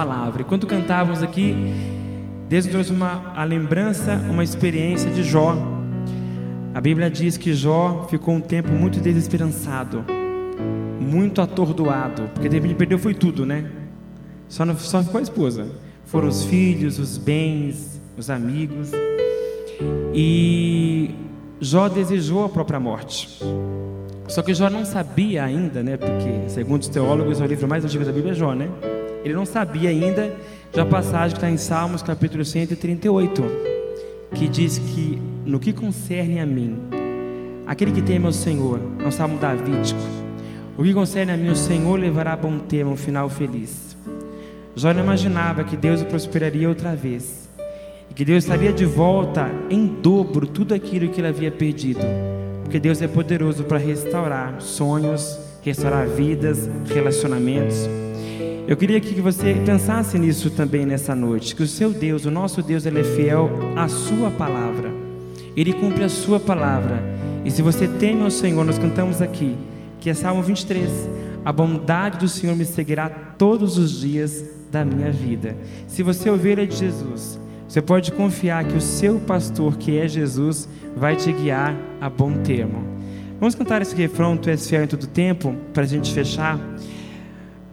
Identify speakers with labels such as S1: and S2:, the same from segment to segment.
S1: palavra. Enquanto cantávamos aqui, Deus trouxe uma, a lembrança, uma experiência de Jó. A Bíblia diz que Jó ficou um tempo muito desesperançado, muito atordoado, porque de repente perdeu foi tudo, né? Só, não, só ficou a esposa. Foram os filhos, os bens, os amigos. E Jó desejou a própria morte. Só que Jó não sabia ainda, né? Porque, segundo os teólogos, é o livro mais antigo da Bíblia é Jó, né? Ele não sabia ainda da passagem que está em Salmos, capítulo 138, que diz que, no que concerne a mim, aquele que teme ao Senhor, é um salmo davídico, o que concerne a mim, o Senhor levará a bom termo, um final feliz. Jó não imaginava que Deus o prosperaria outra vez e que Deus estaria de volta em dobro tudo aquilo que ele havia perdido, porque Deus é poderoso para restaurar sonhos, restaurar vidas, relacionamentos. Eu queria que você pensasse nisso também nessa noite, que o seu Deus, o nosso Deus, ele é fiel à sua palavra. Ele cumpre a sua palavra. E se você teme ao Senhor, nós cantamos aqui, que é Salmo 23, a bondade do Senhor me seguirá todos os dias da minha vida. Se você é ovelha de Jesus, você pode confiar que o seu pastor, que é Jesus, vai te guiar a bom termo. Vamos cantar esse refrão, Tu és fiel em todo tempo, para a gente fechar.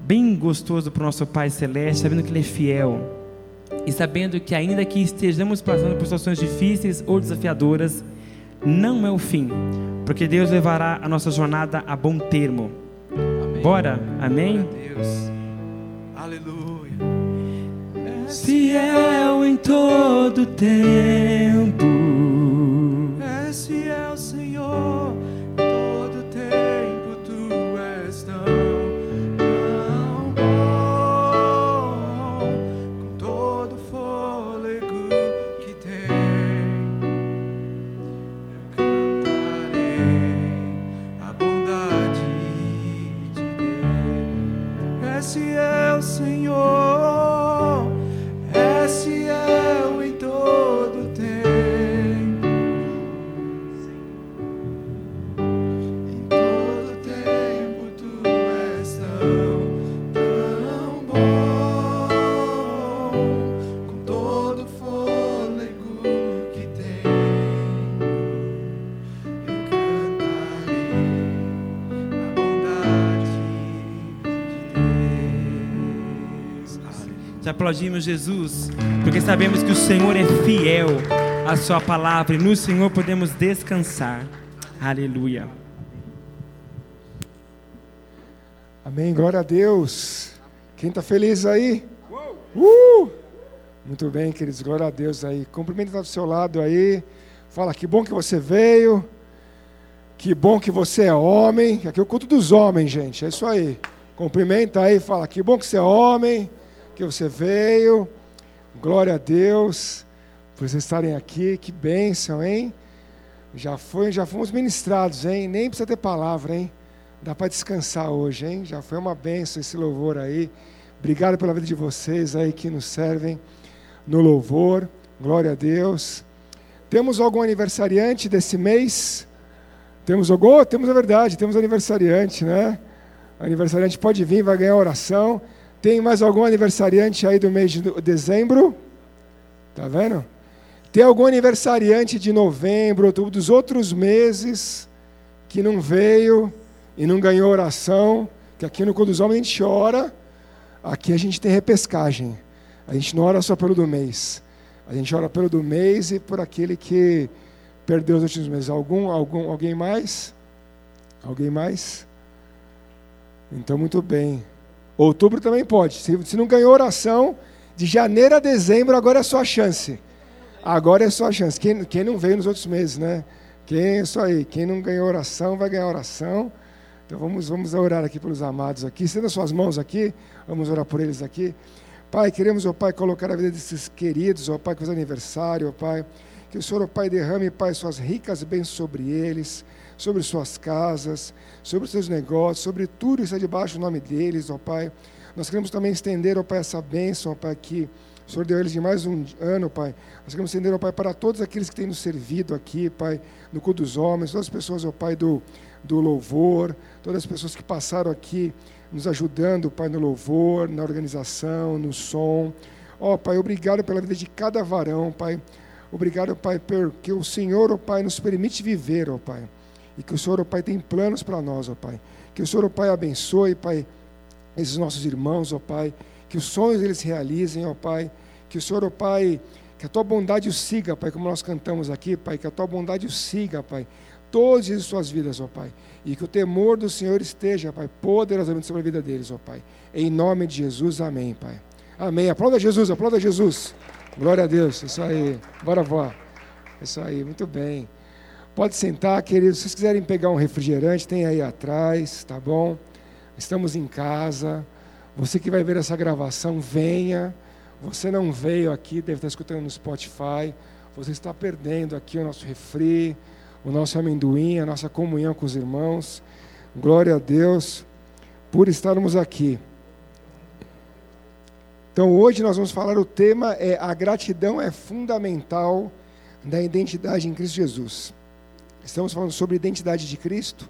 S1: Bem gostoso para o nosso Pai Celeste, sabendo que Ele é fiel. E sabendo que ainda que estejamos passando por situações difíceis ou desafiadoras, não é o fim, porque Deus levará a nossa jornada a bom termo. Amém. Bora? Amém? Deus. Aleluia fiel em todo tempo.
S2: Deus. És fiel, Senhor.
S1: Aplaudimos Jesus, porque sabemos que o Senhor é fiel à Sua palavra e no Senhor podemos descansar. Aleluia.
S3: Amém. Glória a Deus. Quem está feliz aí? Uh! Muito bem, queridos. Glória a Deus aí. Cumprimento está do seu lado aí. Fala que bom que você veio. Que bom que você é homem. Aqui é o culto dos homens, gente. É isso aí. Cumprimenta aí, fala que bom que você é homem que você veio. Glória a Deus por vocês estarem aqui. Que bênção, hein? Já foi, já fomos ministrados, hein? Nem precisa ter palavra, hein? Dá para descansar hoje, hein? Já foi uma bênção esse louvor aí. Obrigado pela vida de vocês aí que nos servem no louvor. Glória a Deus. Temos algum aniversariante desse mês? Temos algum? Temos a verdade, temos aniversariante, né? aniversariante pode vir, vai ganhar oração. Tem mais algum aniversariante aí do mês de dezembro? Tá vendo? Tem algum aniversariante de novembro, outubro, dos outros meses que não veio e não ganhou oração? Que aqui no Culto dos Homens a gente ora, aqui a gente tem repescagem. A gente não ora só pelo do mês. A gente ora pelo do mês e por aquele que perdeu os últimos meses. Algum, algum, alguém mais? Alguém mais? Então, muito bem. Outubro também pode. Se, se não ganhou oração, de janeiro a dezembro, agora é sua chance. Agora é sua chance. Quem, quem não veio nos outros meses, né? Quem, é isso aí. Quem não ganhou oração, vai ganhar oração. Então vamos, vamos orar aqui pelos amados aqui. Estenda suas mãos aqui. Vamos orar por eles aqui. Pai, queremos, ó Pai, colocar a vida desses queridos, ó Pai, que faz aniversário, ó Pai. Que o Senhor, ó Pai, derrame, Pai, suas ricas bênçãos sobre eles sobre suas casas, sobre seus negócios, sobre tudo isso é debaixo do nome deles, ó Pai. Nós queremos também estender, ó Pai, essa bênção, ó Pai, que o Senhor deu eles de mais um ano, Pai. Nós queremos estender, ó Pai, para todos aqueles que têm nos servido aqui, Pai, no culto dos homens, todas as pessoas, ó Pai, do, do louvor, todas as pessoas que passaram aqui nos ajudando, Pai, no louvor, na organização, no som. Ó, Pai, obrigado pela vida de cada varão, Pai. Obrigado, Pai, porque o Senhor, ó Pai, nos permite viver, ó Pai. E que o Senhor, ó Pai, tem planos para nós, ó Pai. Que o Senhor, ó Pai, abençoe, Pai, esses nossos irmãos, ó Pai. Que os sonhos eles realizem, ó Pai. Que o Senhor, ó Pai, que a tua bondade os siga, Pai, como nós cantamos aqui, Pai. Que a tua bondade os siga, Pai. Todas as suas vidas, ó Pai. E que o temor do Senhor esteja, Pai, poderosamente sobre a vida deles, ó Pai. Em nome de Jesus, amém, Pai. Amém. Aplauda Jesus, aplauda Jesus. Glória a Deus. Isso aí. Bora, vó. Isso aí, muito bem. Pode sentar, queridos. Se vocês quiserem pegar um refrigerante, tem aí atrás, tá bom? Estamos em casa. Você que vai ver essa gravação, venha. Você não veio aqui, deve estar escutando no Spotify. Você está perdendo aqui o nosso refri, o nosso amendoim, a nossa comunhão com os irmãos. Glória a Deus por estarmos aqui. Então hoje nós vamos falar o tema é a gratidão é fundamental da identidade em Cristo Jesus. Estamos falando sobre identidade de Cristo.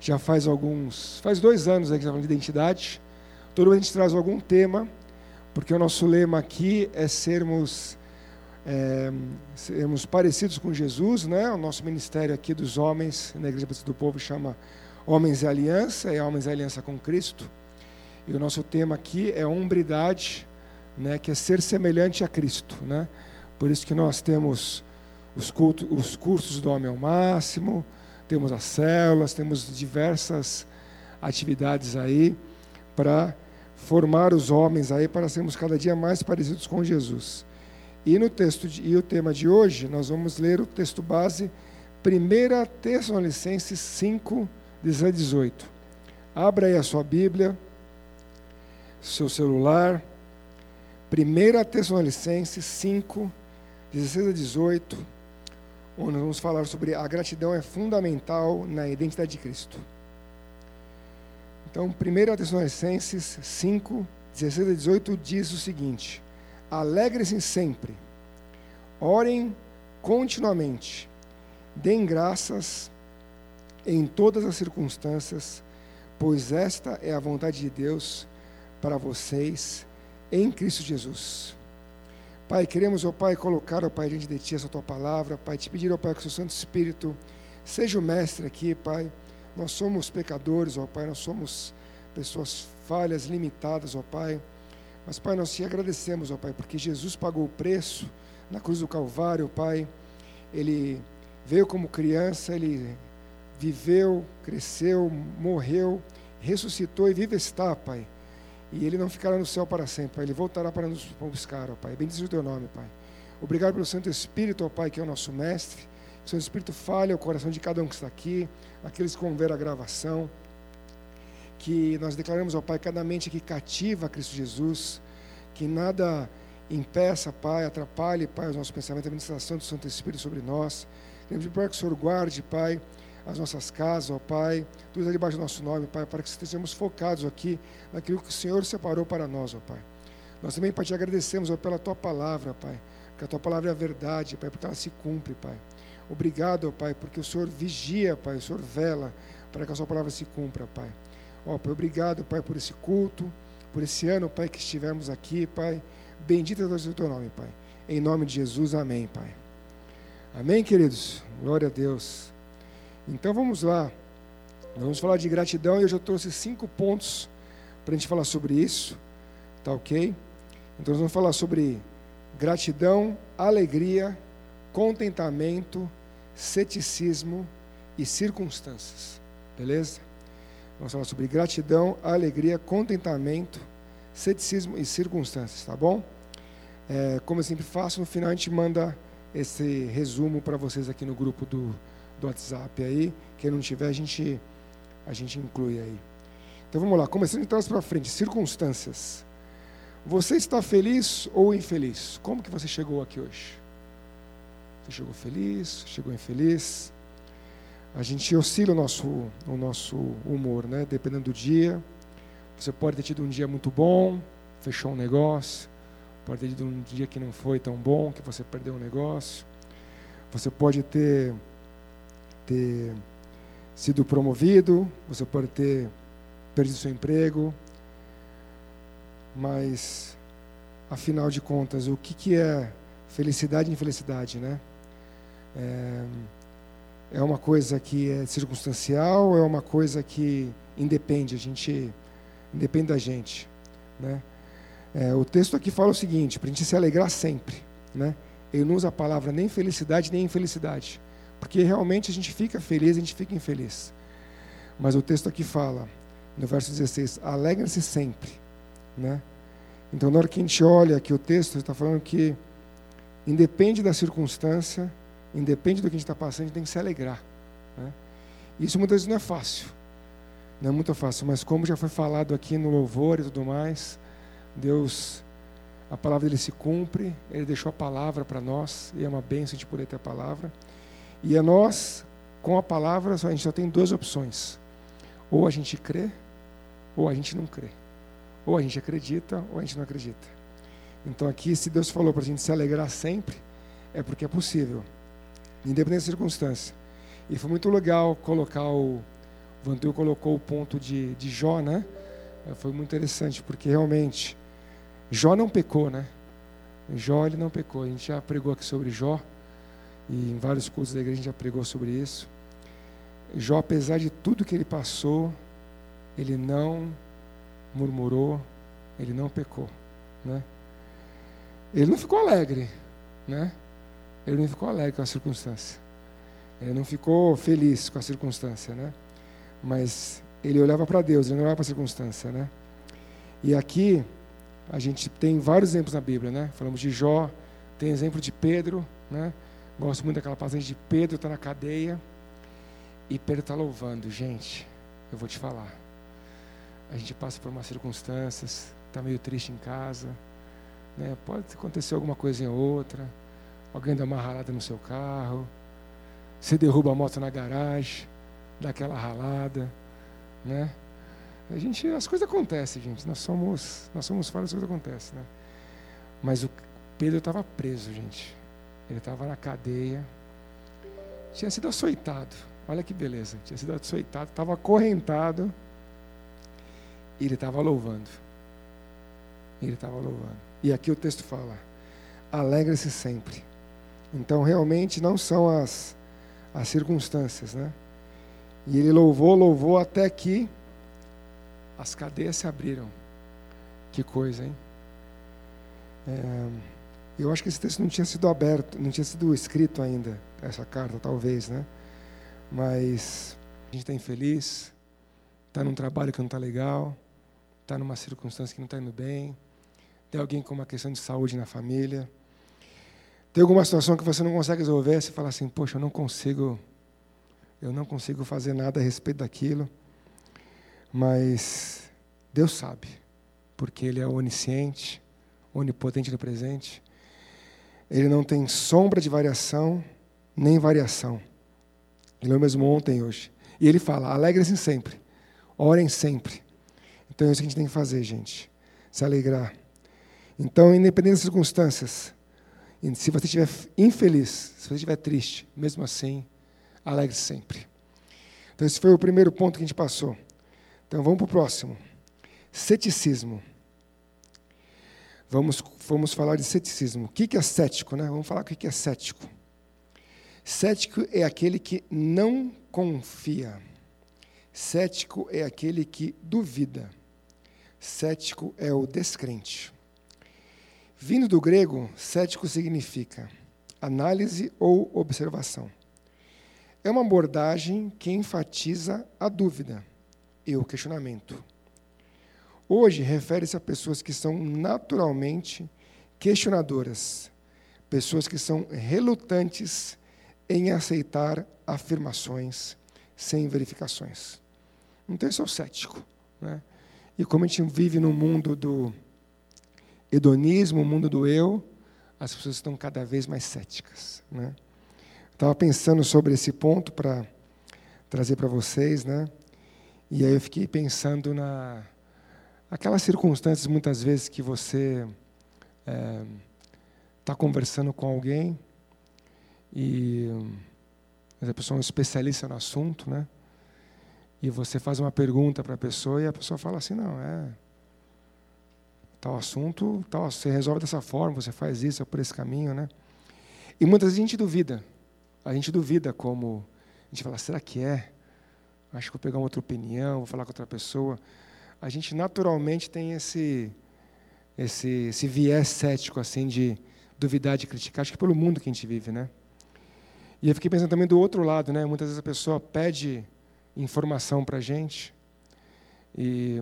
S3: Já faz alguns, faz dois anos que estamos falando de identidade. Todo ano a gente traz algum tema, porque o nosso lema aqui é sermos é, sermos parecidos com Jesus, né? O nosso ministério aqui dos homens na Igreja do Povo chama Homens e Aliança, é Homens e Aliança com Cristo. E o nosso tema aqui é hombridade né, que é ser semelhante a Cristo. Né? Por isso que nós temos os, cultos, os cursos do Homem ao Máximo, temos as células, temos diversas atividades aí para formar os homens aí para sermos cada dia mais parecidos com Jesus. E no texto de, e o tema de hoje, nós vamos ler o texto base 1 Tessalonicenses 5, 17 a 18. Abra aí a sua Bíblia, seu celular, 1 Tessalonicenses 5, 16 a 18, onde nós vamos falar sobre a gratidão é fundamental na identidade de Cristo. Então, 1 Tessalonicenses 5, 16 a 18 diz o seguinte: Alegrem-se sempre, orem continuamente, deem graças em todas as circunstâncias, pois esta é a vontade de Deus para vocês em Cristo Jesus. Pai, queremos, ó oh Pai, colocar, ó oh Pai, diante de Ti essa Tua palavra, Pai, te pedir, ó oh Pai, que o Seu Santo Espírito seja o mestre aqui, Pai. Nós somos pecadores, ó Pai, nós somos pessoas falhas, limitadas, ó Pai. Mas, Pai, nós te agradecemos, ó Pai, porque Jesus pagou o preço na cruz do Calvário, Pai. Ele veio como criança, ele viveu, cresceu, morreu, ressuscitou e vive está, Pai e ele não ficará no céu para sempre, Pai. Ele voltará para nos buscar, ó Pai. Bendize o teu nome, Pai. Obrigado pelo Santo Espírito, ó Pai, que é o nosso mestre. Que o Santo Espírito fale ao coração de cada um que está aqui, aqueles que vão ver a gravação. Que nós declaramos, ó Pai, cada mente que cativa a Cristo Jesus. Que nada impeça, Pai, atrapalhe, Pai, os nossos pensamentos, a administração do Santo Espírito sobre nós. Queremos pedir que o Senhor guarde, Pai as nossas casas, ó Pai, tudo está debaixo do nosso nome, Pai, para que estejamos focados aqui naquilo que o Senhor separou para nós, ó Pai. Nós também, Pai, te agradecemos ó, pela Tua palavra, Pai, porque a Tua palavra é a verdade, Pai, porque ela se cumpre, Pai. Obrigado, ó Pai, porque o Senhor vigia, Pai, o Senhor vela para que a Sua palavra se cumpra, Pai. Ó Pai, obrigado, Pai, por esse culto, por esse ano, Pai, que estivemos aqui, Pai. Bendito é o Teu nome, Pai. Em nome de Jesus, amém, Pai. Amém, queridos? Glória a Deus. Então vamos lá. Vamos falar de gratidão e eu já trouxe cinco pontos para a gente falar sobre isso. Tá ok? Então nós vamos falar sobre gratidão, alegria, contentamento, ceticismo e circunstâncias. Beleza? Vamos falar sobre gratidão, alegria, contentamento, ceticismo e circunstâncias, tá bom? É, como eu sempre faço, no final a gente manda esse resumo para vocês aqui no grupo do, do WhatsApp aí. Quem não tiver, a gente, a gente inclui aí. Então vamos lá, começando trás para frente. Circunstâncias. Você está feliz ou infeliz? Como que você chegou aqui hoje? Você chegou feliz? Chegou infeliz? A gente oscila o nosso, o nosso humor, né? Dependendo do dia. Você pode ter tido um dia muito bom, fechou um negócio. Pode ter tido um dia que não foi tão bom, que você perdeu um negócio. Você pode ter ter sido promovido, você pode ter perdido seu emprego, mas afinal de contas, o que, que é felicidade e infelicidade, né? É, é uma coisa que é circunstancial, é uma coisa que independe, a gente independe da gente, né? É, o texto aqui fala o seguinte, para a gente se alegrar sempre, né? Ele não usa a palavra nem felicidade nem infelicidade, porque realmente a gente fica feliz, a gente fica infeliz. Mas o texto aqui fala, no verso 16, alegrem-se sempre, né? Então, na hora que a gente olha aqui o texto, está falando que independe da circunstância, independe do que a gente está passando, a gente tem que se alegrar. Né? Isso muitas vezes não é fácil, não é muito fácil, mas como já foi falado aqui no louvor e tudo mais, Deus, a palavra dele se cumpre, ele deixou a palavra para nós, e é uma bênção a gente poder ter a palavra. E é nós, com a palavra, a gente só tem duas opções: ou a gente crê, ou a gente não crê. Ou a gente acredita, ou a gente não acredita. Então aqui, se Deus falou para a gente se alegrar sempre, é porque é possível, independente da circunstância. E foi muito legal colocar o. O Vantu colocou o ponto de, de Jó, né? Foi muito interessante, porque realmente Jó não pecou, né? Jó ele não pecou. A gente já pregou aqui sobre Jó, e em vários cursos da igreja a gente já pregou sobre isso. Jó, apesar de tudo que ele passou, ele não murmurou, ele não pecou, né? Ele não ficou alegre, né? Ele não ficou alegre com a circunstância. Ele não ficou feliz com a circunstância, né? Mas ele olhava para Deus, ele não olhava para a circunstância, né? E aqui a gente tem vários exemplos na Bíblia, né? Falamos de Jó, tem exemplo de Pedro, né? Gosto muito daquela passagem de Pedro está na cadeia e Pedro está louvando. Gente, eu vou te falar a gente passa por umas circunstâncias, está meio triste em casa, né? pode acontecer alguma coisa ou outra, alguém dá uma ralada no seu carro, você derruba a moto na garagem, dá aquela ralada, né? A gente, as coisas acontecem, gente. Nós somos, nós somos falhos, as coisas acontecem, né? Mas o Pedro estava preso, gente. Ele estava na cadeia, tinha sido açoitado. Olha que beleza, tinha sido açoitado, estava acorrentado e ele estava louvando. Ele estava louvando. E aqui o texto fala: alegre-se sempre. Então, realmente, não são as, as circunstâncias, né? E ele louvou, louvou até que as cadeias se abriram. Que coisa, hein? É, eu acho que esse texto não tinha sido aberto, não tinha sido escrito ainda, essa carta, talvez, né? Mas a gente está infeliz, está num trabalho que não está legal, está numa circunstância que não está indo bem, tem alguém com uma questão de saúde na família, tem alguma situação que você não consegue resolver, você fala assim, poxa, eu não consigo, eu não consigo fazer nada a respeito daquilo, mas Deus sabe, porque Ele é onisciente, onipotente no presente, Ele não tem sombra de variação, nem variação. Ele é o mesmo ontem e hoje. E Ele fala, alegrem-se sempre, orem sempre. Então é isso que a gente tem que fazer, gente. Se alegrar. Então, independente das circunstâncias, se você estiver infeliz, se você estiver triste, mesmo assim, alegre sempre. Então, esse foi o primeiro ponto que a gente passou. Então, vamos para o próximo. Ceticismo. Vamos, vamos falar de ceticismo. O que é cético? Né? Vamos falar o que é cético. Cético é aquele que não confia. Cético é aquele que duvida. Cético é o descrente. Vindo do grego, cético significa análise ou observação. É uma abordagem que enfatiza a dúvida e o questionamento. Hoje refere-se a pessoas que são naturalmente questionadoras, pessoas que são relutantes em aceitar afirmações sem verificações. Então, esse é o cético. Né? E como a gente vive no mundo do hedonismo, o mundo do eu, as pessoas estão cada vez mais céticas. Né? Estava pensando sobre esse ponto para trazer para vocês, né? E aí eu fiquei pensando na aquelas circunstâncias muitas vezes que você está é, tá conversando com alguém e a pessoa é um especialista no assunto, né? e você faz uma pergunta para a pessoa e a pessoa fala assim, não, é tal assunto, tal, você resolve dessa forma, você faz isso, é por esse caminho, né? E muitas vezes a gente duvida. A gente duvida como a gente fala, será que é? Acho que vou pegar uma outra opinião, vou falar com outra pessoa. A gente naturalmente tem esse esse esse viés cético assim de duvidar, de criticar, acho que pelo mundo que a gente vive, né? E eu fiquei pensando também do outro lado, né? Muitas vezes a pessoa pede informação para gente e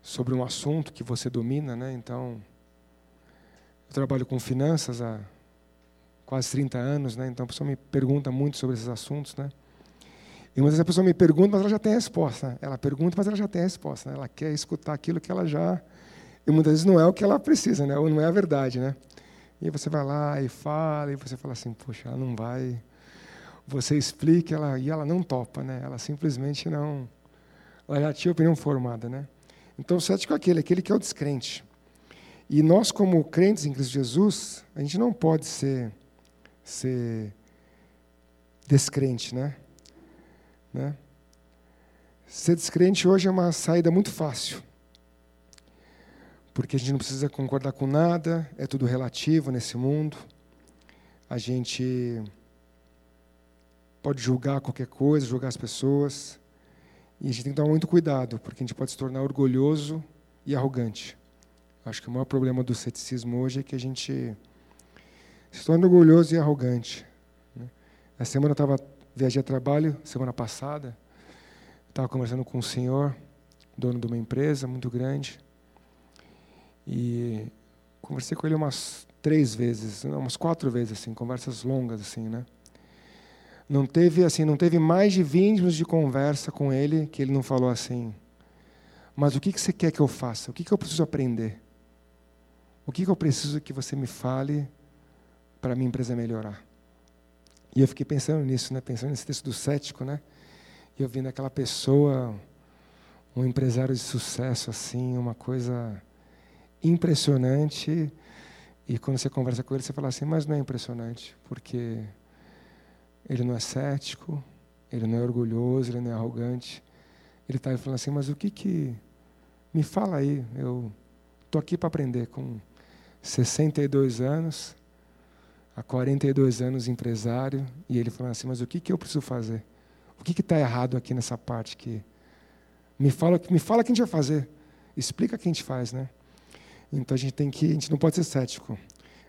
S3: sobre um assunto que você domina, né? Então, eu trabalho com finanças há quase 30 anos, né? Então a pessoa me pergunta muito sobre esses assuntos, né? E muitas vezes a pessoa me pergunta, mas ela já tem a resposta. Ela pergunta, mas ela já tem a resposta. Né? Ela quer escutar aquilo que ela já. E muitas vezes não é o que ela precisa, né? ou não é a verdade. Né? E você vai lá e fala, e você fala assim: poxa, ela não vai você explica ela, e ela não topa, né? ela simplesmente não. Ela já tinha opinião formada. Né? Então, o cético é aquele, aquele que é o descrente. E nós, como crentes em Cristo Jesus, a gente não pode ser, ser descrente. Né? Né? Ser descrente hoje é uma saída muito fácil. Porque a gente não precisa concordar com nada, é tudo relativo nesse mundo. A gente pode julgar qualquer coisa, julgar as pessoas. E a gente tem que tomar muito cuidado, porque a gente pode se tornar orgulhoso e arrogante. Acho que o maior problema do ceticismo hoje é que a gente se torna orgulhoso e arrogante. Né? Essa semana eu estava viajei a trabalho, semana passada, estava conversando com um senhor, dono de uma empresa muito grande, e conversei com ele umas três vezes, umas quatro vezes, assim, conversas longas, assim, né? Não teve assim, não teve mais de 20 minutos de conversa com ele que ele não falou assim: "Mas o que você quer que eu faça? O que que eu preciso aprender? O que que eu preciso que você me fale para a minha empresa melhorar?" E eu fiquei pensando nisso, né? Pensando nesse texto do cético, né? E eu vendo aquela pessoa, um empresário de sucesso assim, uma coisa impressionante. E quando você conversa com ele, você fala assim: "Mas não é impressionante, porque ele não é cético, ele não é orgulhoso, ele não é arrogante. Ele está falando assim, mas o que que... Me fala aí, eu estou aqui para aprender com 62 anos, há 42 anos empresário, e ele falando assim, mas o que que eu preciso fazer? O que está errado aqui nessa parte que... Me fala, me fala o que a gente vai fazer. Explica o que a gente faz, né? Então a gente tem que, a gente não pode ser cético.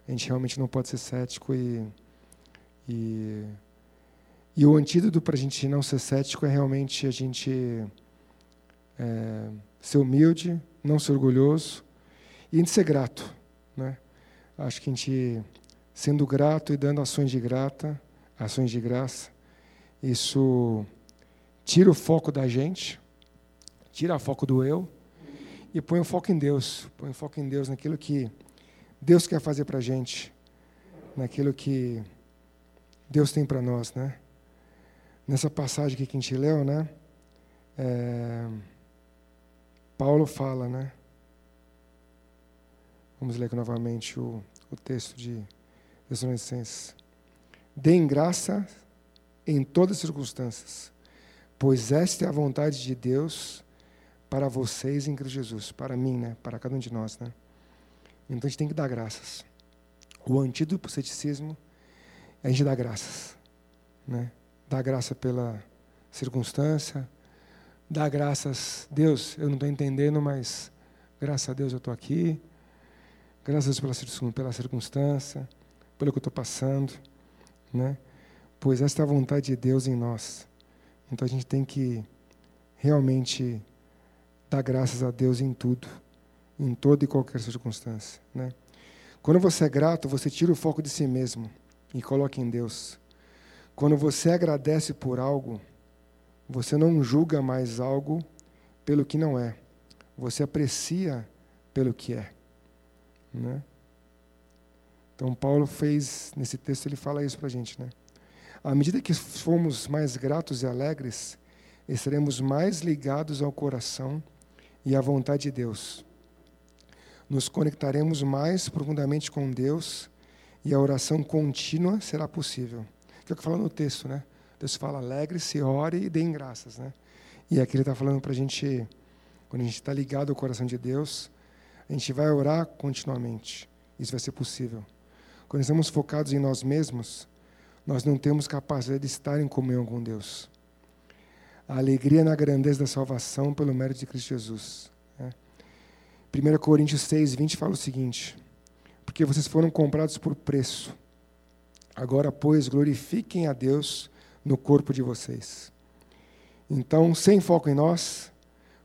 S3: A gente realmente não pode ser cético e, e e o antídoto para a gente não ser cético é realmente a gente é, ser humilde, não ser orgulhoso e a gente ser grato. Né? Acho que a gente, sendo grato e dando ações de grata, ações de graça, isso tira o foco da gente, tira o foco do eu e põe o foco em Deus. Põe o foco em Deus, naquilo que Deus quer fazer para a gente, naquilo que Deus tem para nós, né? Nessa passagem que a gente leu, né? É, Paulo fala, né? Vamos ler novamente o, o texto de Tessalonicenses. Deem graça em todas as circunstâncias, pois esta é a vontade de Deus para vocês em Cristo Jesus, para mim, né? Para cada um de nós, né? Então a gente tem que dar graças. O antídoto para o ceticismo é a gente dar graças, né? Dá graça pela circunstância. Dá graças, Deus, eu não estou entendendo, mas graças a Deus eu estou aqui. Graças a Deus pela circunstância, pelo que eu estou passando. Né? Pois esta é a vontade de Deus em nós. Então a gente tem que realmente dar graças a Deus em tudo, em toda e qualquer circunstância. Né? Quando você é grato, você tira o foco de si mesmo e coloca em Deus. Quando você agradece por algo, você não julga mais algo pelo que não é. Você aprecia pelo que é. Né? Então, Paulo fez, nesse texto, ele fala isso para a gente. Né? À medida que formos mais gratos e alegres, estaremos mais ligados ao coração e à vontade de Deus. Nos conectaremos mais profundamente com Deus e a oração contínua será possível que é o que fala no texto, né? Deus fala, alegre-se, ore e deem graças. Né? E aqui ele está falando para a gente, quando a gente está ligado ao coração de Deus, a gente vai orar continuamente. Isso vai ser possível. Quando estamos focados em nós mesmos, nós não temos capacidade de estar em comunhão com Deus. A alegria na grandeza da salvação pelo mérito de Cristo Jesus. Né? 1 Coríntios 6, 20 fala o seguinte: Porque vocês foram comprados por preço. Agora, pois, glorifiquem a Deus no corpo de vocês. Então, sem foco em nós,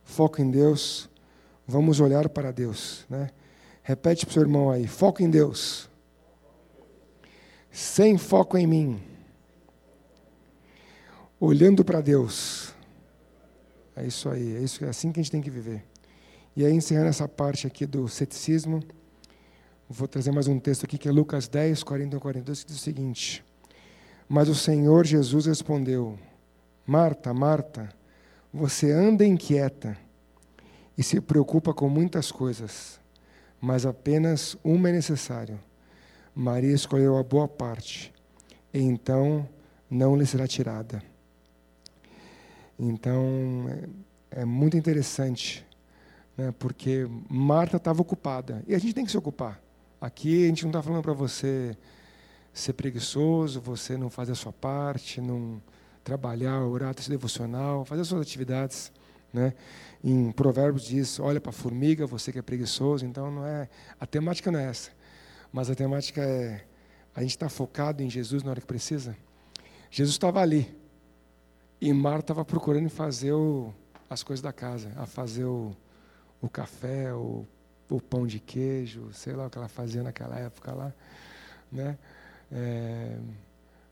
S3: foco em Deus, vamos olhar para Deus. Né? Repete para o seu irmão aí: foco em Deus sem foco em mim, olhando para Deus. É isso aí, é, isso, é assim que a gente tem que viver. E aí, encerrando essa parte aqui do ceticismo, vou trazer mais um texto aqui que é Lucas 10, 41 e 42, que diz o seguinte: Mas o Senhor Jesus respondeu: Marta, Marta, você anda inquieta e se preocupa com muitas coisas, mas apenas uma é necessário. Maria escolheu a boa parte, e então não lhe será tirada. Então, é, é muito interessante, né, porque Marta estava ocupada, e a gente tem que se ocupar. Aqui a gente não está falando para você ser preguiçoso, você não fazer a sua parte, não trabalhar, orar, ter devocional, fazer as suas atividades. Né? Em Provérbios diz: olha para a formiga, você que é preguiçoso. Então não é a temática não é essa. Mas a temática é: a gente está focado em Jesus na hora que precisa? Jesus estava ali. E Marta estava procurando fazer o, as coisas da casa, a fazer o, o café, o, o, pão de queijo, sei lá o que ela fazia naquela época lá. Né? É,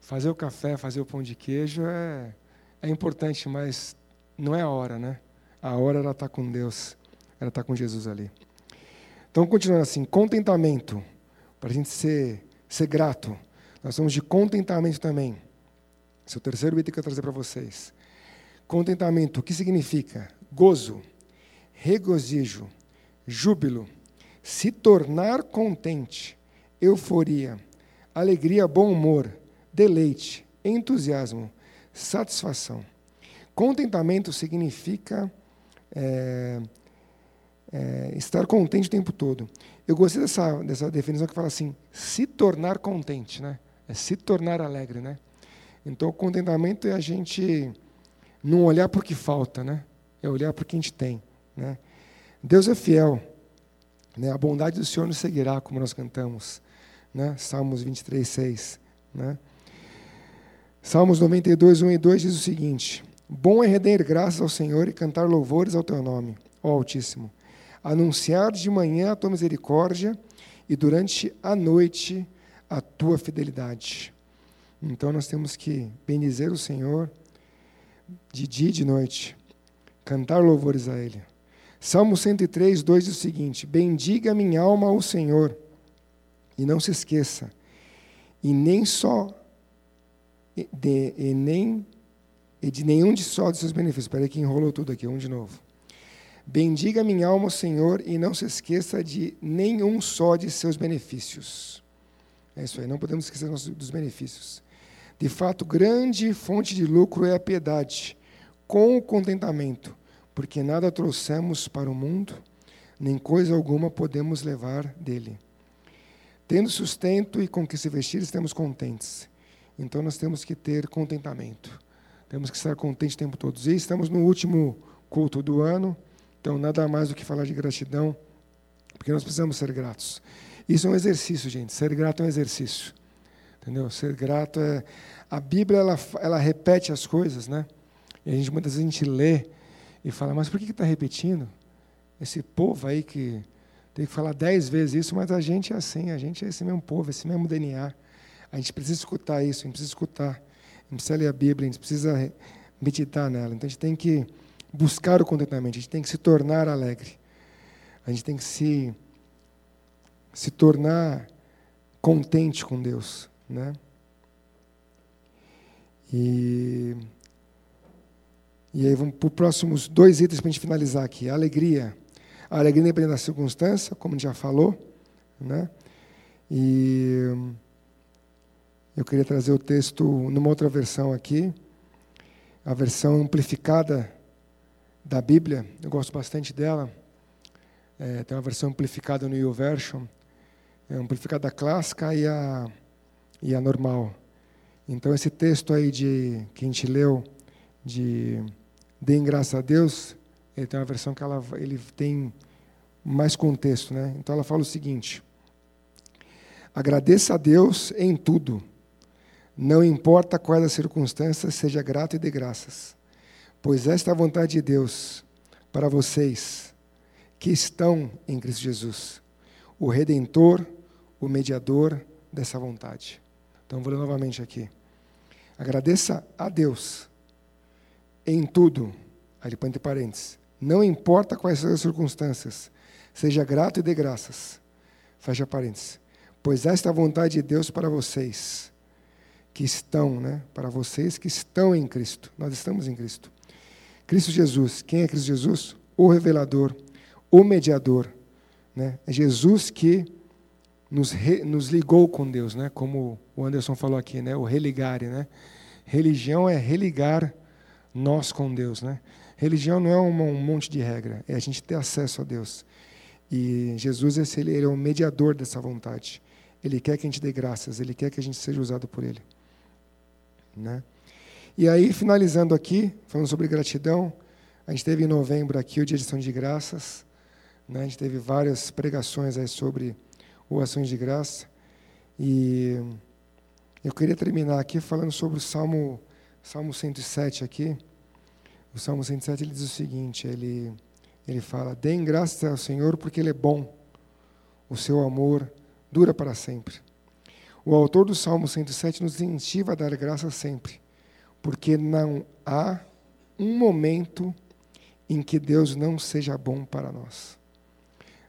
S3: fazer o café, fazer o pão de queijo é, é importante, mas não é a hora, né? A hora ela está com Deus, ela está com Jesus ali. Então, continuando assim, contentamento para a gente ser, ser grato. Nós somos de contentamento também. Esse é o terceiro item que eu trazer para vocês. Contentamento, o que significa? Gozo, regozijo, júbilo, se tornar contente, euforia, alegria, bom humor, deleite, entusiasmo, satisfação. Contentamento significa é, é, estar contente o tempo todo. Eu gostei dessa, dessa definição que fala assim, se tornar contente, né? É se tornar alegre, né? Então, o contentamento é a gente não olhar para o que falta, né? É olhar para o que a gente tem, né? Deus é fiel, né? A bondade do Senhor nos seguirá, como nós cantamos, né? Salmos 23, 6, né? Salmos 92, 1 e 2 diz o seguinte: Bom é render graças ao Senhor e cantar louvores ao teu nome, ó Altíssimo anunciar de manhã a tua misericórdia e durante a noite a tua fidelidade. Então nós temos que bendizer o Senhor de dia e de noite, cantar louvores a Ele. Salmo 103, 2 diz o seguinte: Bendiga minha alma o Senhor, e não se esqueça, e nem só de, e nem e de nenhum de só de seus benefícios. Espera aí que enrolou tudo aqui, um de novo. Bendiga minha alma Senhor e não se esqueça de nenhum só de seus benefícios. É isso aí, não podemos esquecer dos benefícios. De fato, grande fonte de lucro é a piedade, com o contentamento, porque nada trouxemos para o mundo, nem coisa alguma podemos levar dele. Tendo sustento e com que se vestir, estamos contentes. Então nós temos que ter contentamento. Temos que estar contentes o tempo todo. E estamos no último culto do ano. Então, nada mais do que falar de gratidão, porque nós precisamos ser gratos. Isso é um exercício, gente. Ser grato é um exercício. Entendeu? Ser grato é. A Bíblia, ela, ela repete as coisas, né? E a gente, muitas vezes, a gente lê e fala, mas por que está repetindo? Esse povo aí que tem que falar dez vezes isso, mas a gente é assim, a gente é esse mesmo povo, esse mesmo DNA. A gente precisa escutar isso, a gente precisa escutar. A gente precisa ler a Bíblia, a gente precisa meditar nela. Então a gente tem que buscar o contentamento, a gente tem que se tornar alegre. A gente tem que se, se tornar contente com Deus. Né? E, e aí vamos para os próximos dois itens para a gente finalizar aqui. A alegria. A alegria independente da circunstância, como a gente já falou. Né? E eu queria trazer o texto numa outra versão aqui, a versão amplificada da Bíblia, eu gosto bastante dela. É, tem uma versão amplificada no YouVersion, é amplificada clássica e a, e a normal. Então esse texto aí de que a gente leu de Deem graças a Deus, ele tem uma versão que ela, ele tem mais contexto, né? Então ela fala o seguinte: Agradeça a Deus em tudo. Não importa quais as circunstâncias, seja grato e dê graças. Pois esta é a vontade de Deus para vocês que estão em Cristo Jesus, o redentor, o mediador dessa vontade. Então vou ler novamente aqui. Agradeça a Deus em tudo. Ele põe entre parênteses. Não importa quais sejam as circunstâncias, seja grato e dê graças. Fecha parênteses Pois esta é a vontade de Deus para vocês que estão, né? Para vocês que estão em Cristo. Nós estamos em Cristo. Cristo Jesus. Quem é Cristo Jesus? O revelador, o mediador. Né? É Jesus que nos, re, nos ligou com Deus, né? Como o Anderson falou aqui, né? O religare, né? Religião é religar nós com Deus, né? Religião não é um, monte de regra, é a gente ter acesso a Deus. E Jesus ele é o mediador dessa vontade. Ele quer que a gente dê graças, ele quer que a gente seja usado por ele. Né? E aí, finalizando aqui, falando sobre gratidão, a gente teve em novembro aqui o dia de ação de graças. Né? A gente teve várias pregações aí sobre o ações de graça. E eu queria terminar aqui falando sobre o Salmo, Salmo 107 aqui. O Salmo 107 ele diz o seguinte, ele, ele fala, Deem graças ao Senhor porque Ele é bom, o seu amor dura para sempre. O autor do Salmo 107 nos incentiva a dar graças sempre, porque não há um momento em que Deus não seja bom para nós.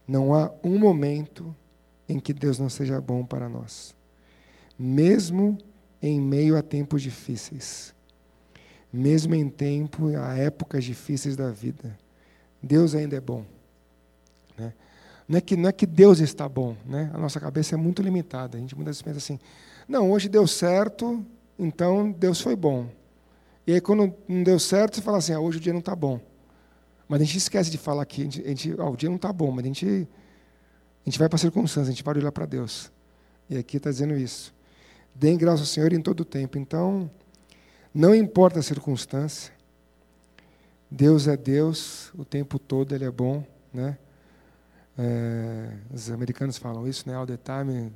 S3: Não há um momento em que Deus não seja bom para nós. Mesmo em meio a tempos difíceis, mesmo em tempo, a épocas difíceis da vida, Deus ainda é bom. Né? Não é que, não é que Deus está bom, né? a nossa cabeça é muito limitada. A gente muitas vezes pensa assim: não, hoje deu certo, então Deus foi bom. E aí, quando não deu certo, você fala assim: ah, hoje o dia não está bom. Mas a gente esquece de falar aqui: a gente, a gente ah, o dia não está bom, mas a gente, a gente vai para a circunstância, a gente para olhar para Deus. E aqui está dizendo isso. Deem graças ao Senhor em todo o tempo. Então, não importa a circunstância, Deus é Deus o tempo todo, Ele é bom, né? É, os americanos falam isso, né? All the time,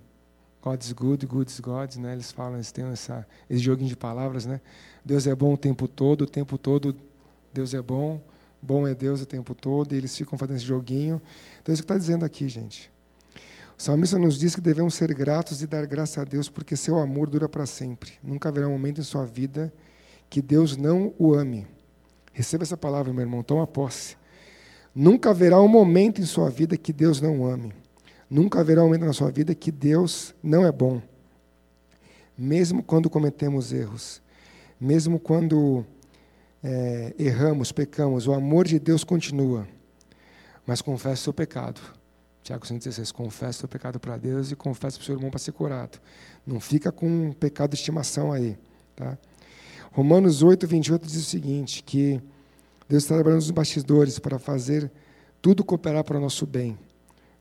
S3: God is good, good is God, né? Eles falam, eles têm essa, esse joguinho de palavras, né? Deus é bom o tempo todo, o tempo todo Deus é bom, bom é Deus o tempo todo, e eles ficam fazendo esse joguinho. Então, é isso que está dizendo aqui, gente. O salmista nos diz que devemos ser gratos e dar graça a Deus, porque seu amor dura para sempre. Nunca haverá um momento em sua vida que Deus não o ame. Receba essa palavra, meu irmão, toma posse. Nunca haverá um momento em sua vida que Deus não ame. Nunca haverá um momento na sua vida que Deus não é bom. Mesmo quando cometemos erros, mesmo quando é, erramos, pecamos, o amor de Deus continua. Mas confesse o seu pecado. Tiago 116, confesse o seu pecado para Deus e confesse para o seu irmão para ser curado. Não fica com um pecado de estimação aí. Tá? Romanos 8, 28 diz o seguinte, que Deus está trabalhando nos bastidores para fazer tudo cooperar para o nosso bem.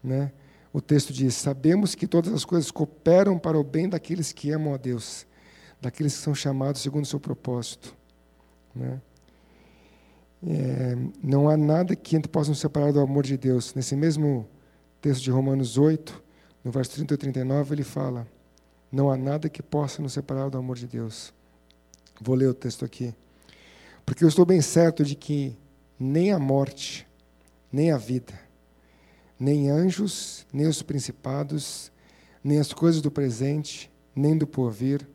S3: Né? O texto diz: Sabemos que todas as coisas cooperam para o bem daqueles que amam a Deus, daqueles que são chamados segundo o seu propósito. Né? É, não há nada que possa nos separar do amor de Deus. Nesse mesmo texto de Romanos 8, no verso 30 e 39, ele fala: Não há nada que possa nos separar do amor de Deus. Vou ler o texto aqui. Porque eu estou bem certo de que nem a morte, nem a vida, nem anjos, nem os principados, nem as coisas do presente, nem do porvir,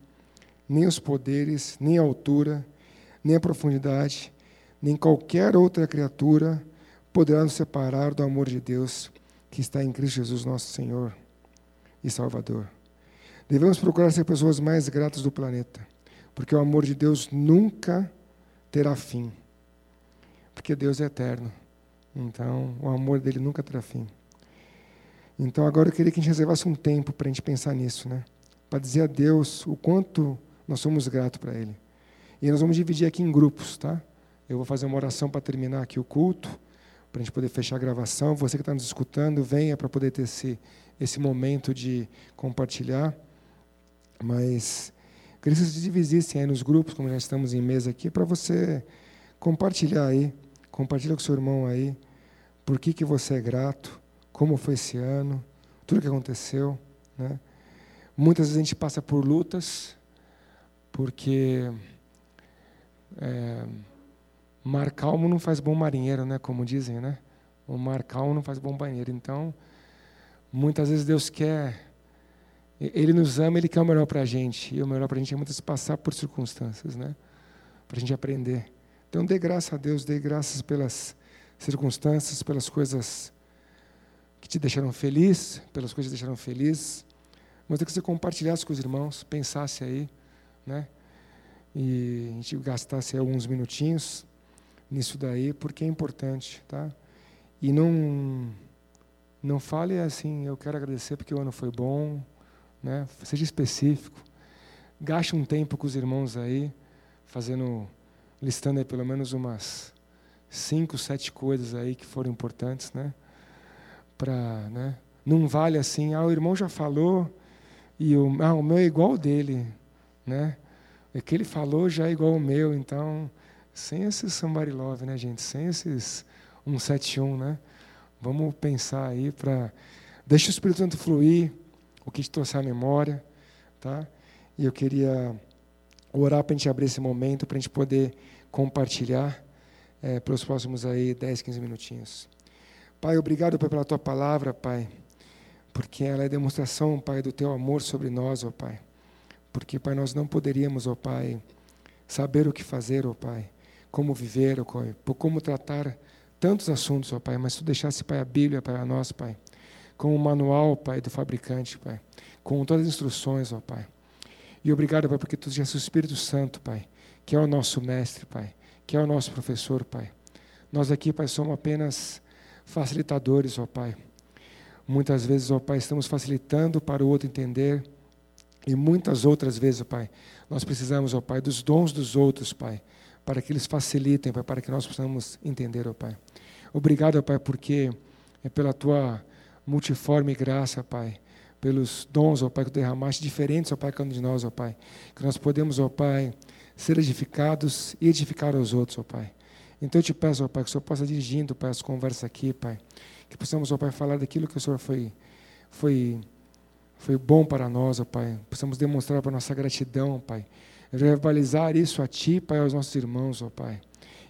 S3: nem os poderes, nem a altura, nem a profundidade, nem qualquer outra criatura poderá nos separar do amor de Deus que está em Cristo Jesus, nosso Senhor e Salvador. Devemos procurar ser pessoas mais gratas do planeta, porque o amor de Deus nunca terá fim. Porque Deus é eterno. Então, o amor dele nunca terá fim. Então, agora eu queria que a gente reservasse um tempo para a gente pensar nisso, né? Para dizer a Deus o quanto nós somos gratos para Ele. E nós vamos dividir aqui em grupos, tá? Eu vou fazer uma oração para terminar aqui o culto, para a gente poder fechar a gravação. Você que está nos escutando, venha para poder ter esse, esse momento de compartilhar. Mas queria que vocês se dividissem aí nos grupos, como já estamos em mesa aqui, para você compartilhar aí, compartilha com seu irmão aí, por que, que você é grato, como foi esse ano, tudo que aconteceu. Né? Muitas vezes a gente passa por lutas, porque é, mar calmo não faz bom marinheiro, né? como dizem, né? O mar calmo não faz bom banheiro. Então, muitas vezes Deus quer, Ele nos ama, Ele quer o melhor para a gente. E o melhor para a gente é muitas vezes passar por circunstâncias, né? Para a gente aprender. Então, dê graça a Deus, dê graças pelas circunstâncias, pelas coisas que te deixaram feliz, pelas coisas que te deixaram feliz. Mas é que você compartilhasse com os irmãos, pensasse aí, né? E a gente gastasse alguns minutinhos nisso daí, porque é importante, tá? E não não fale assim, eu quero agradecer porque o ano foi bom, né? Seja específico. Gaste um tempo com os irmãos aí, fazendo listando aí pelo menos umas cinco, sete coisas aí que foram importantes, né? Para, né? Não vale assim, ah, o irmão já falou e o, ah, o meu é igual ao dele, né? O que ele falou já é igual ao meu, então sem esses somebody love, né, gente? Sem esses 171, né? Vamos pensar aí para deixa o Espírito Santo fluir, o que te trouxer a memória, tá? E eu queria orar para a gente abrir esse momento, para a gente poder compartilhar é, pelos próximos aí 10, 15 minutinhos. Pai, obrigado pai, pela tua palavra, Pai, porque ela é demonstração, Pai, do teu amor sobre nós, ó Pai. Porque, Pai, nós não poderíamos, ó Pai, saber o que fazer, ó Pai, como viver, ó Pai, como tratar tantos assuntos, ó Pai, mas tu deixasse, Pai, a Bíblia para nós, Pai, como um manual, Pai, do fabricante, Pai, com todas as instruções, ó Pai. E obrigado, Pai, porque tu deixaste o Espírito Santo, Pai, que é o nosso mestre, Pai, que é o nosso professor, Pai. Nós aqui, Pai, somos apenas facilitadores, ó Pai. Muitas vezes, ó Pai, estamos facilitando para o outro entender, e muitas outras vezes, ó Pai, nós precisamos, ó Pai, dos dons dos outros, Pai, para que eles facilitem, Pai, para que nós possamos entender, ó Pai. Obrigado, ó Pai, porque é pela tua multiforme graça, Pai, pelos dons, ó Pai, que tu derramaste, diferentes, ó Pai, cada um de nós, ó Pai, que nós podemos, ó Pai, ser edificados e edificar os outros, ó Pai. Então eu te peço, ó Pai, que o Senhor possa dirigindo, Pai, as conversas aqui, Pai, que possamos, ó Pai, falar daquilo que o Senhor foi, foi, foi bom para nós, ó Pai. Possamos demonstrar para nossa gratidão, Pai. Verbalizar isso a Ti, Pai, aos nossos irmãos, ó Pai.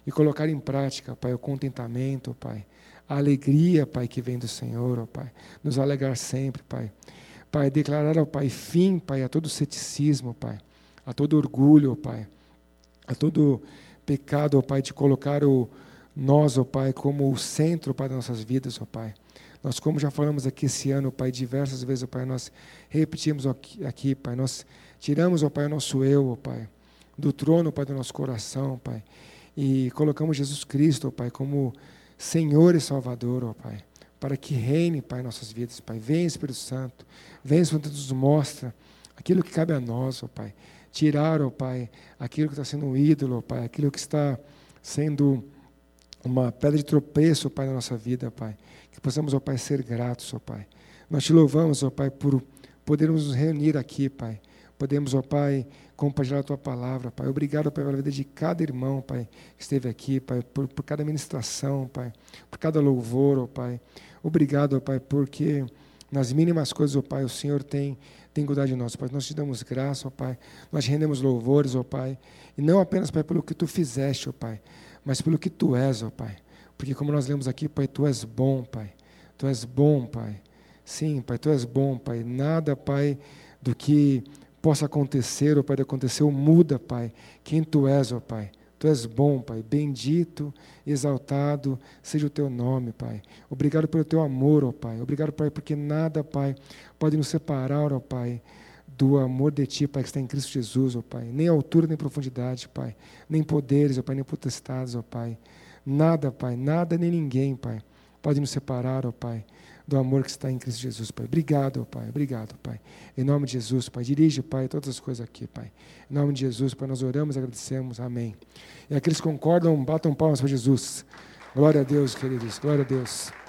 S3: E colocar em prática, Pai, o contentamento, ó Pai. A alegria, Pai, que vem do Senhor, ó Pai. Nos alegrar sempre, Pai. Pai, declarar, ó Pai, fim, Pai, a todo ceticismo, Pai. A todo orgulho, Pai. A todo pecado, Pai, de colocar o, nós, ó Pai, como o centro, Pai, das nossas vidas, ó Pai. Nós, como já falamos aqui esse ano, Pai, diversas vezes, ó Pai, nós repetimos aqui, aqui, Pai, nós tiramos, ó Pai, o nosso eu, ó Pai, do trono, Pai, do nosso coração, Pai, e colocamos Jesus Cristo, ó Pai, como Senhor e Salvador, ó Pai, para que reine, Pai, em nossas vidas, Pai. Vem, Espírito Santo, vem, Espírito Santo, nos mostra aquilo que cabe a nós, ó Pai. Tirar, ó Pai, aquilo que está sendo um ídolo, ó Pai, aquilo que está sendo uma pedra de tropeço, Pai, na nossa vida, Pai. Que possamos, ó Pai, ser gratos, ó Pai. Nós te louvamos, ó Pai, por podermos nos reunir aqui, Pai. Podemos, ó Pai, compartilhar a Tua palavra, Pai. Obrigado, Pai, pela vida de cada irmão, Pai, que esteve aqui, Pai, por, por cada ministração, Pai, por cada louvor, ó Pai. Obrigado, ó Pai, porque nas mínimas coisas, ó Pai, o Senhor tem, tem cuidado de nós, Pai. Nós te damos graça, ó Pai. Nós rendemos louvores, ó Pai. E não apenas, Pai, pelo que Tu fizeste, ó Pai, mas pelo que Tu és, ó Pai. Porque como nós lemos aqui, Pai, Tu és bom, Pai. Tu és bom, Pai. Sim, Pai, Tu és bom, Pai. Nada, Pai, do que possa acontecer, ó Pai, de acontecer, muda, Pai, quem Tu és, ó Pai. Tu és bom, Pai. Bendito, exaltado seja o Teu nome, Pai. Obrigado pelo Teu amor, ó Pai. Obrigado, Pai, porque nada, Pai, pode nos separar, ó Pai, do amor de Ti, Pai, que está em Cristo Jesus, ó Pai. Nem altura, nem profundidade, Pai. Nem poderes, ó Pai, nem potestades, ó Pai. Nada, Pai, nada nem ninguém, Pai, pode nos separar, ó Pai, do amor que está em Cristo Jesus, Pai. Obrigado, Pai. Obrigado, Pai. Em nome de Jesus, Pai. Dirige, Pai, todas as coisas aqui, Pai. Em nome de Jesus, Pai, nós oramos e agradecemos. Amém. E aqueles que concordam, batam palmas para Jesus. Glória a Deus, queridos. Glória a Deus.